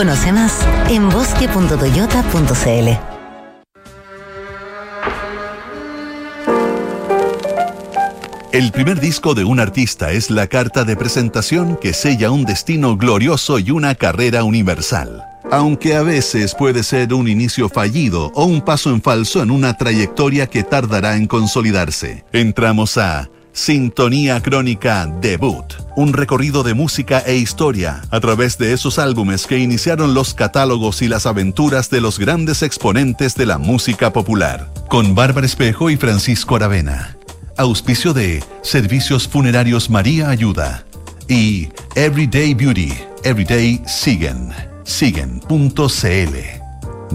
Conoce más en bosque.toyota.cl. El primer disco de un artista es la carta de presentación que sella un destino glorioso y una carrera universal. Aunque a veces puede ser un inicio fallido o un paso en falso en una trayectoria que tardará en consolidarse. Entramos a Sintonía Crónica Debut, un recorrido de música e historia a través de esos álbumes que iniciaron los catálogos y las aventuras de los grandes exponentes de la música popular, con Bárbara Espejo y Francisco Aravena. Auspicio de Servicios Funerarios María Ayuda y Everyday Beauty, Everyday Siguen, siguen.cl.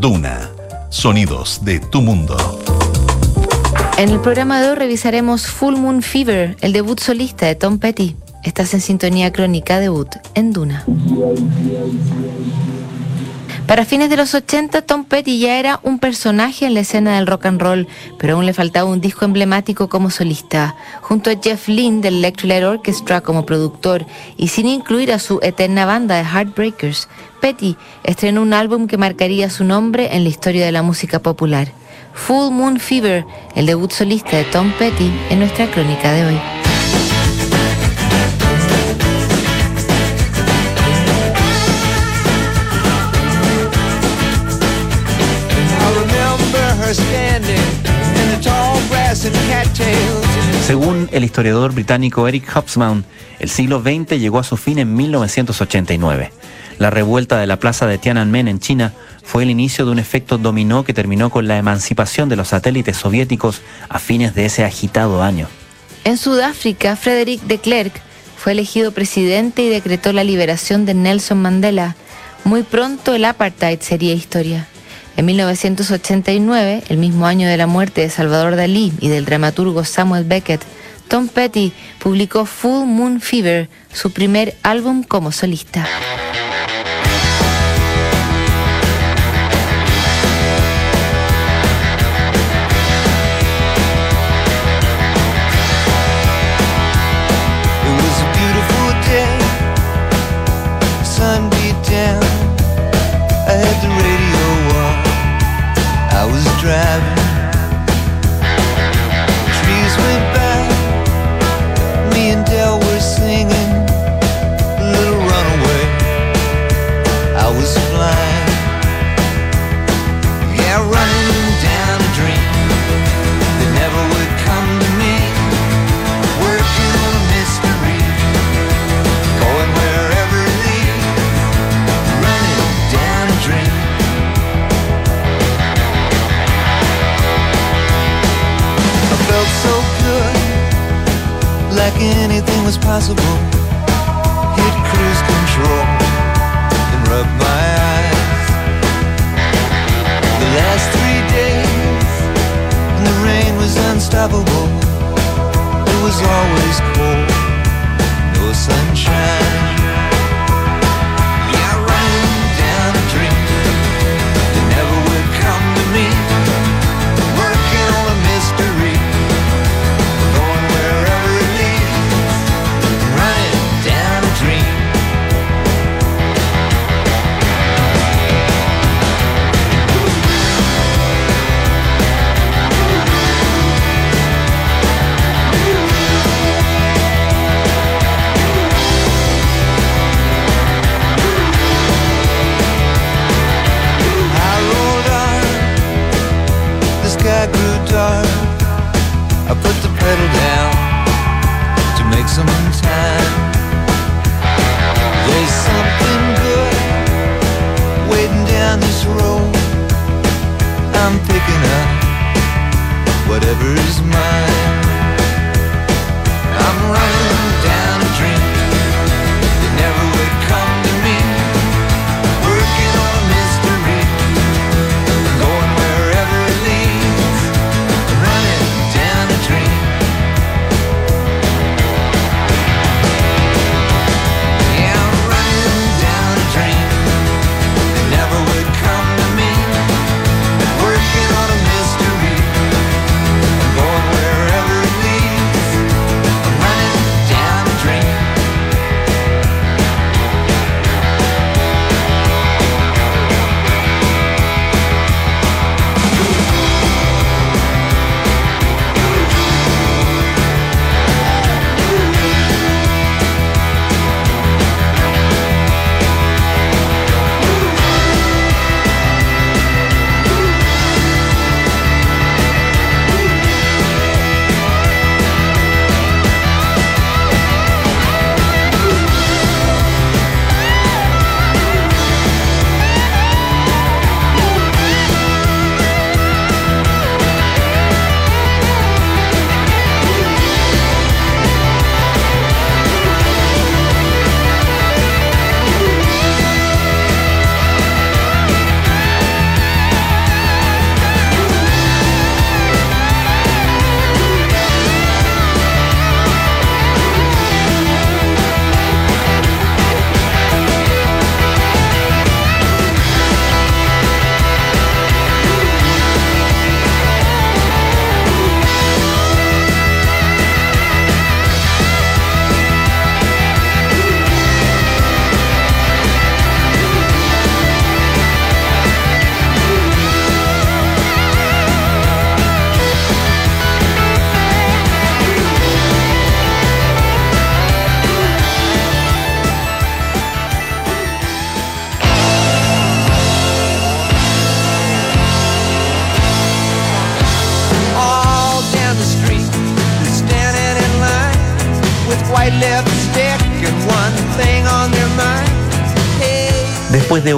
Duna, sonidos de tu mundo. En el programa de hoy revisaremos Full Moon Fever, el debut solista de Tom Petty. Estás en sintonía crónica debut en Duna. Para fines de los 80, Tom Petty ya era un personaje en la escena del rock and roll, pero aún le faltaba un disco emblemático como solista. Junto a Jeff Lynne del Electric Orchestra como productor y sin incluir a su eterna banda de Heartbreakers, Petty estrenó un álbum que marcaría su nombre en la historia de la música popular. Full Moon Fever, el debut solista de Tom Petty en nuestra crónica de hoy. Según el historiador británico Eric Hobsbawm, el siglo XX llegó a su fin en 1989. La revuelta de la plaza de Tiananmen en China fue el inicio de un efecto dominó que terminó con la emancipación de los satélites soviéticos a fines de ese agitado año. En Sudáfrica, Frederick de Klerk fue elegido presidente y decretó la liberación de Nelson Mandela. Muy pronto el apartheid sería historia. En 1989, el mismo año de la muerte de Salvador Dalí y del dramaturgo Samuel Beckett, Tom Petty publicó Full Moon Fever, su primer álbum como solista. like anything was possible. Hit cruise control and rub my eyes. The last three days, and the rain was unstoppable. It was always cold, no sunshine.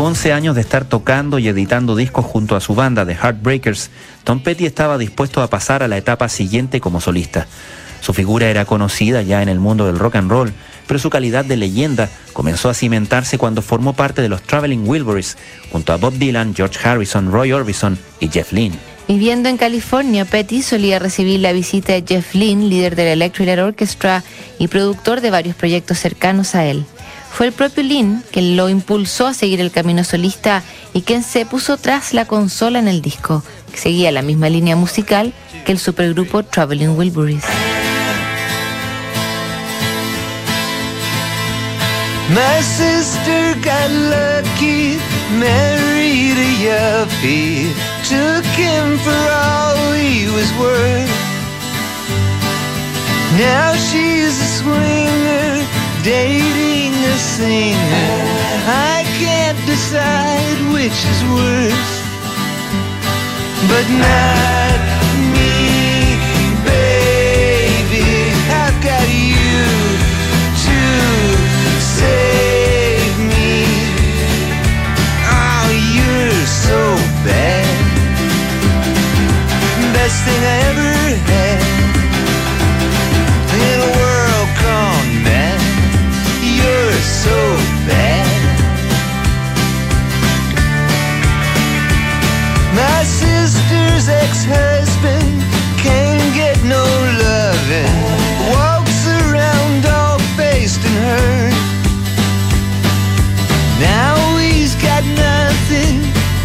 11 años de estar tocando y editando discos junto a su banda The Heartbreakers, Tom Petty estaba dispuesto a pasar a la etapa siguiente como solista. Su figura era conocida ya en el mundo del rock and roll, pero su calidad de leyenda comenzó a cimentarse cuando formó parte de los Traveling Wilburys, junto a Bob Dylan, George Harrison, Roy Orbison y Jeff Lynne. Viviendo en California, Petty solía recibir la visita de Jeff Lynne, líder del Electric Light Orchestra y productor de varios proyectos cercanos a él. Fue el propio Lynne quien lo impulsó a seguir el camino solista y quien se puso tras la consola en el disco, que seguía la misma línea musical que el supergrupo Traveling Wilburys. My sister took him for all he was. Now she's a a singer. I can't decide which is worse, but not me, baby. I've got you to save me. Oh, you're so bad. Best thing I ever so bad. My sister's ex-husband can't get no loving. Walks around all faced and hurt. Now he's got nothing,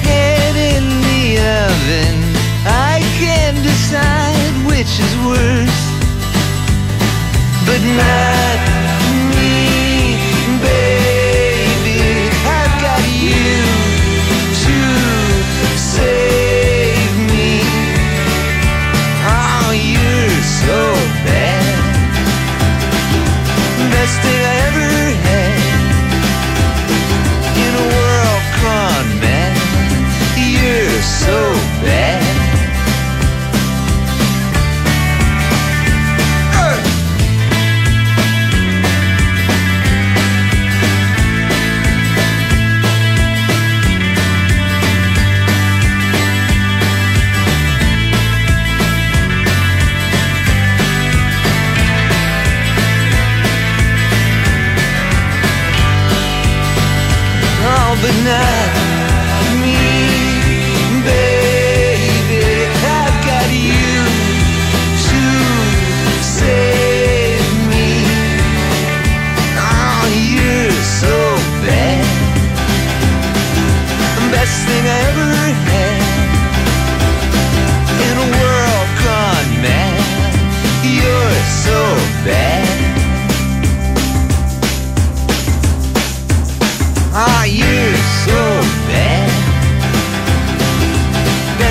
head in the oven. I can't decide which is worse, but not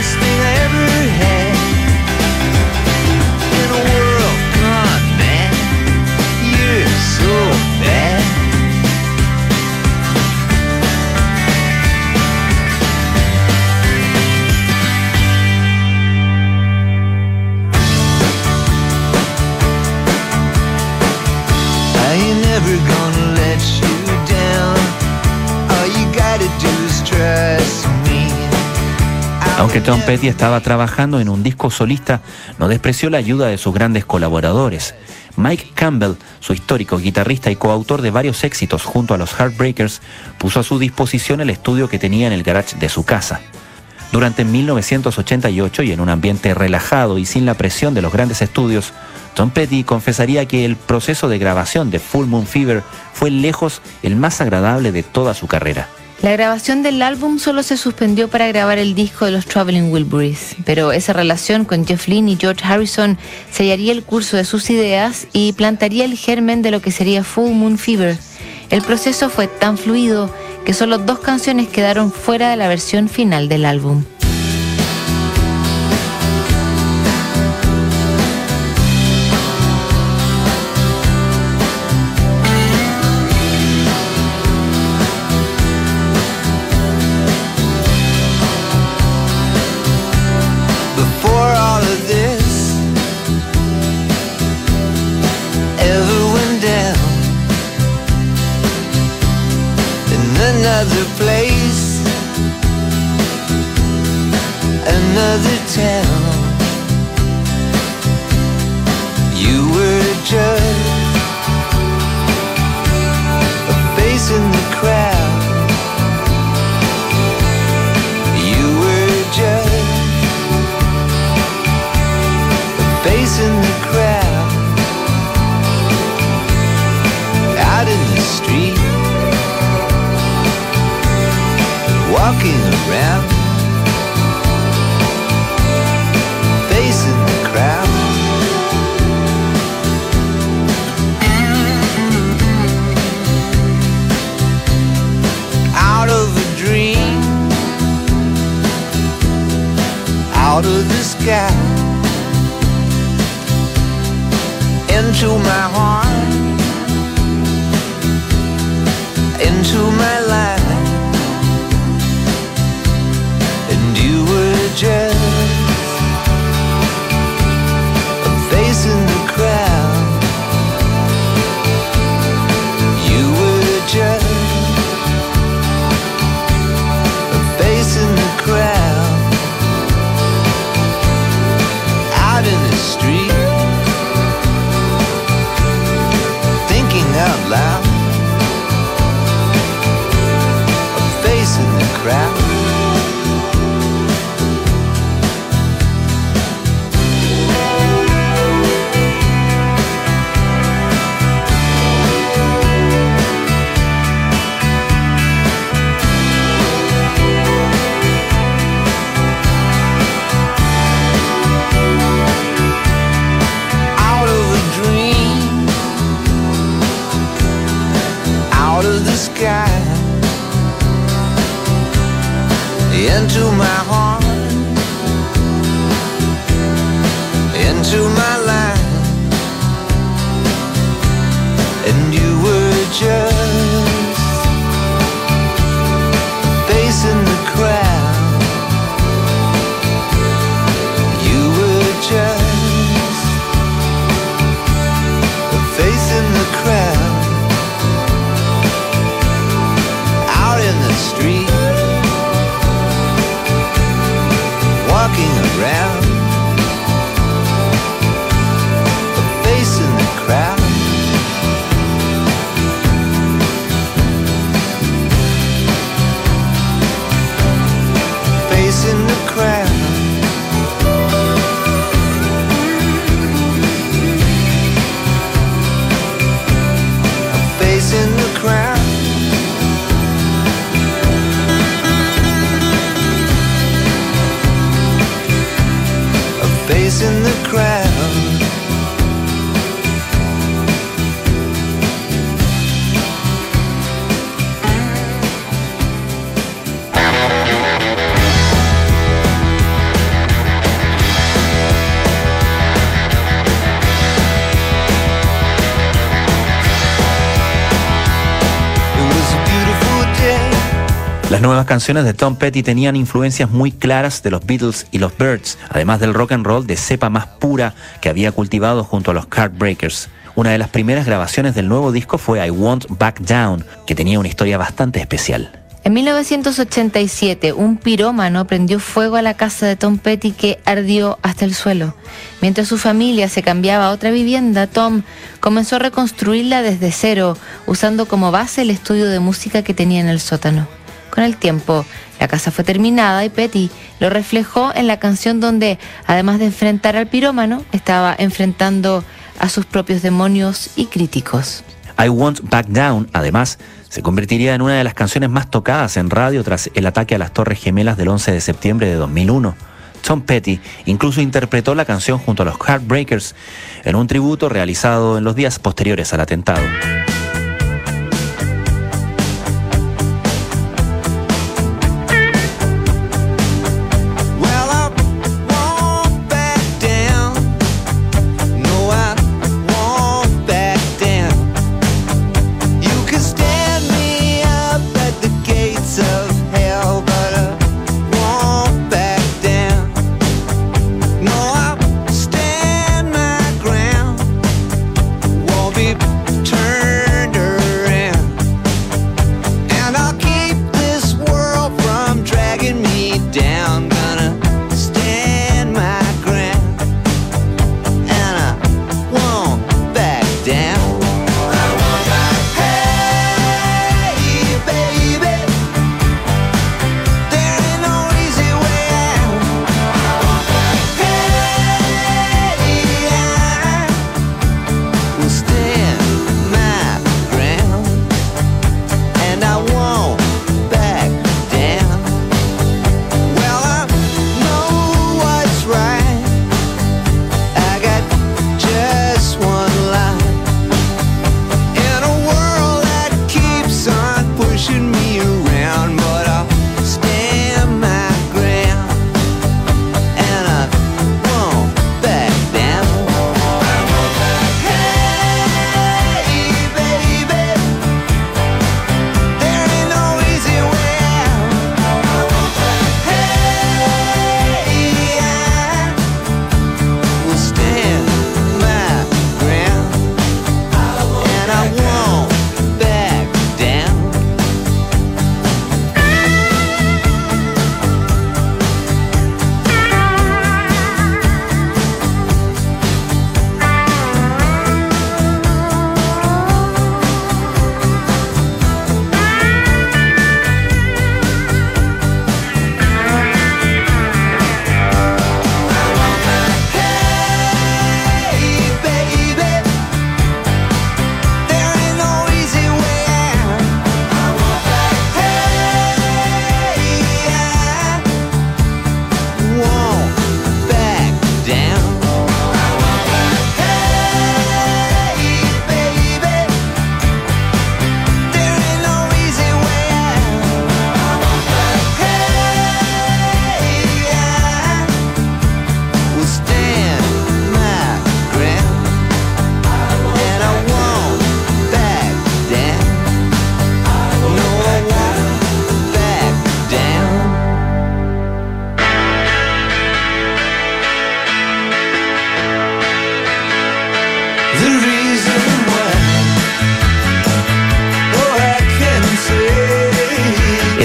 Best thing I Aunque Tom Petty estaba trabajando en un disco solista, no despreció la ayuda de sus grandes colaboradores. Mike Campbell, su histórico guitarrista y coautor de varios éxitos junto a los Heartbreakers, puso a su disposición el estudio que tenía en el garage de su casa. Durante 1988 y en un ambiente relajado y sin la presión de los grandes estudios, Tom Petty confesaría que el proceso de grabación de Full Moon Fever fue lejos el más agradable de toda su carrera. La grabación del álbum solo se suspendió para grabar el disco de los Traveling Wilburys, pero esa relación con Jeff Lynne y George Harrison sellaría el curso de sus ideas y plantaría el germen de lo que sería Full Moon Fever. El proceso fue tan fluido que solo dos canciones quedaron fuera de la versión final del álbum. looking around into my nuevas canciones de Tom Petty tenían influencias muy claras de los Beatles y los Birds, además del rock and roll de cepa más pura que había cultivado junto a los Heartbreakers. Una de las primeras grabaciones del nuevo disco fue I Won't Back Down, que tenía una historia bastante especial. En 1987, un pirómano prendió fuego a la casa de Tom Petty que ardió hasta el suelo. Mientras su familia se cambiaba a otra vivienda, Tom comenzó a reconstruirla desde cero, usando como base el estudio de música que tenía en el sótano. Con el tiempo, la casa fue terminada y Petty lo reflejó en la canción donde, además de enfrentar al pirómano, estaba enfrentando a sus propios demonios y críticos. I Won't Back Down, además, se convertiría en una de las canciones más tocadas en radio tras el ataque a las Torres Gemelas del 11 de septiembre de 2001. Tom Petty incluso interpretó la canción junto a los Heartbreakers en un tributo realizado en los días posteriores al atentado.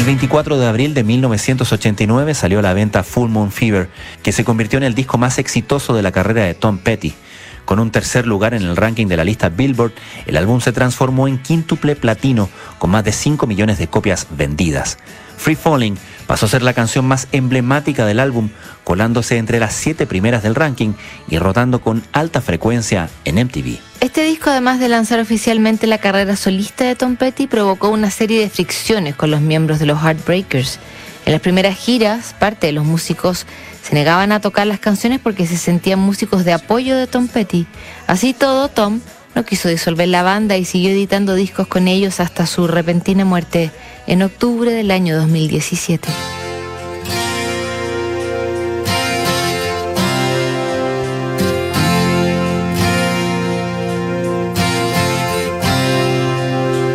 24 de abril de 1989 salió a la venta Full Moon Fever, que se convirtió en el disco más exitoso de la carrera de Tom Petty. Con un tercer lugar en el ranking de la lista Billboard, el álbum se transformó en quíntuple platino con más de 5 millones de copias vendidas. Free Falling pasó a ser la canción más emblemática del álbum, colándose entre las siete primeras del ranking y rotando con alta frecuencia en MTV. Este disco, además de lanzar oficialmente la carrera solista de Tom Petty, provocó una serie de fricciones con los miembros de los Heartbreakers. En las primeras giras, parte de los músicos se negaban a tocar las canciones porque se sentían músicos de apoyo de Tom Petty. Así todo, Tom no quiso disolver la banda y siguió editando discos con ellos hasta su repentina muerte en octubre del año 2017.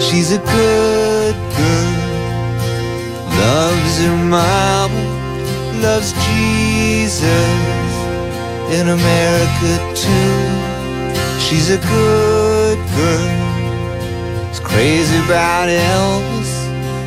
She's a good girl, loves her mama, loves Jesus in America too. She's a good girl, is crazy about Elvis,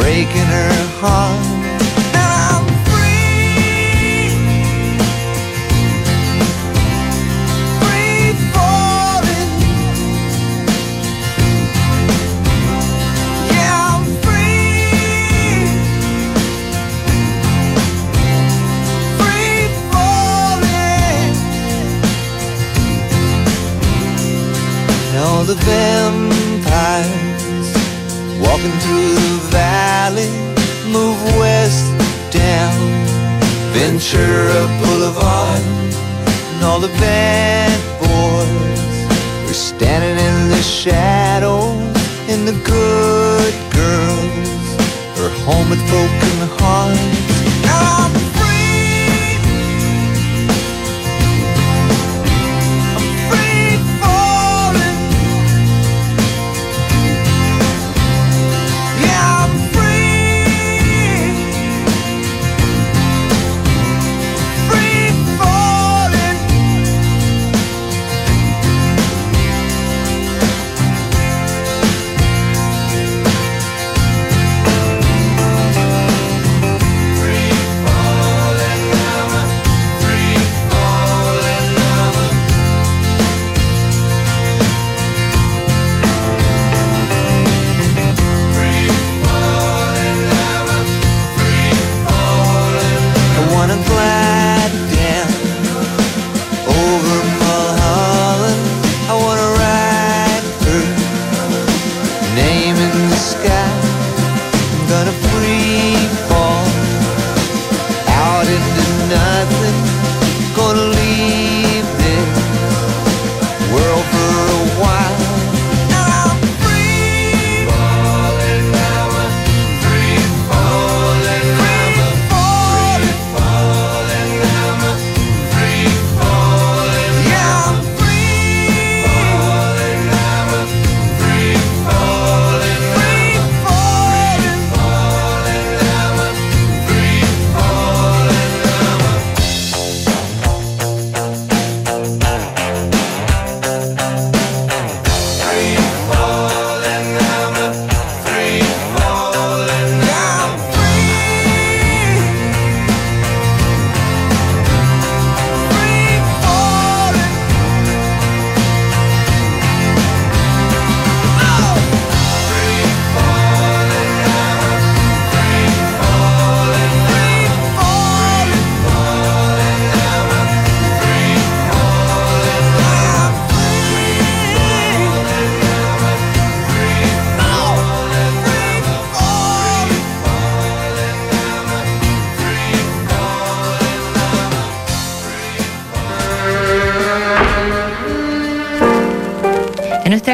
breaking her heart. I'm free, free falling. Yeah, I'm free, free falling. All the vampires walking through valley move west down Ventura Boulevard, and all the bad boys are standing in the shadows, and the good girls are home with broken hearts.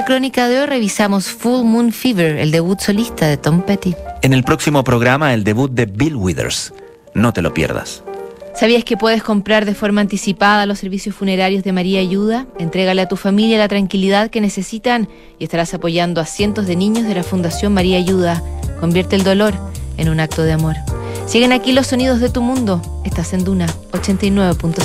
Crónica de hoy revisamos Full Moon Fever, el debut solista de Tom Petty. En el próximo programa, el debut de Bill Withers. No te lo pierdas. ¿Sabías que puedes comprar de forma anticipada los servicios funerarios de María Ayuda? Entrégale a tu familia la tranquilidad que necesitan y estarás apoyando a cientos de niños de la Fundación María Ayuda. Convierte el dolor en un acto de amor. Siguen aquí los sonidos de tu mundo. Estás en Duna 89.7.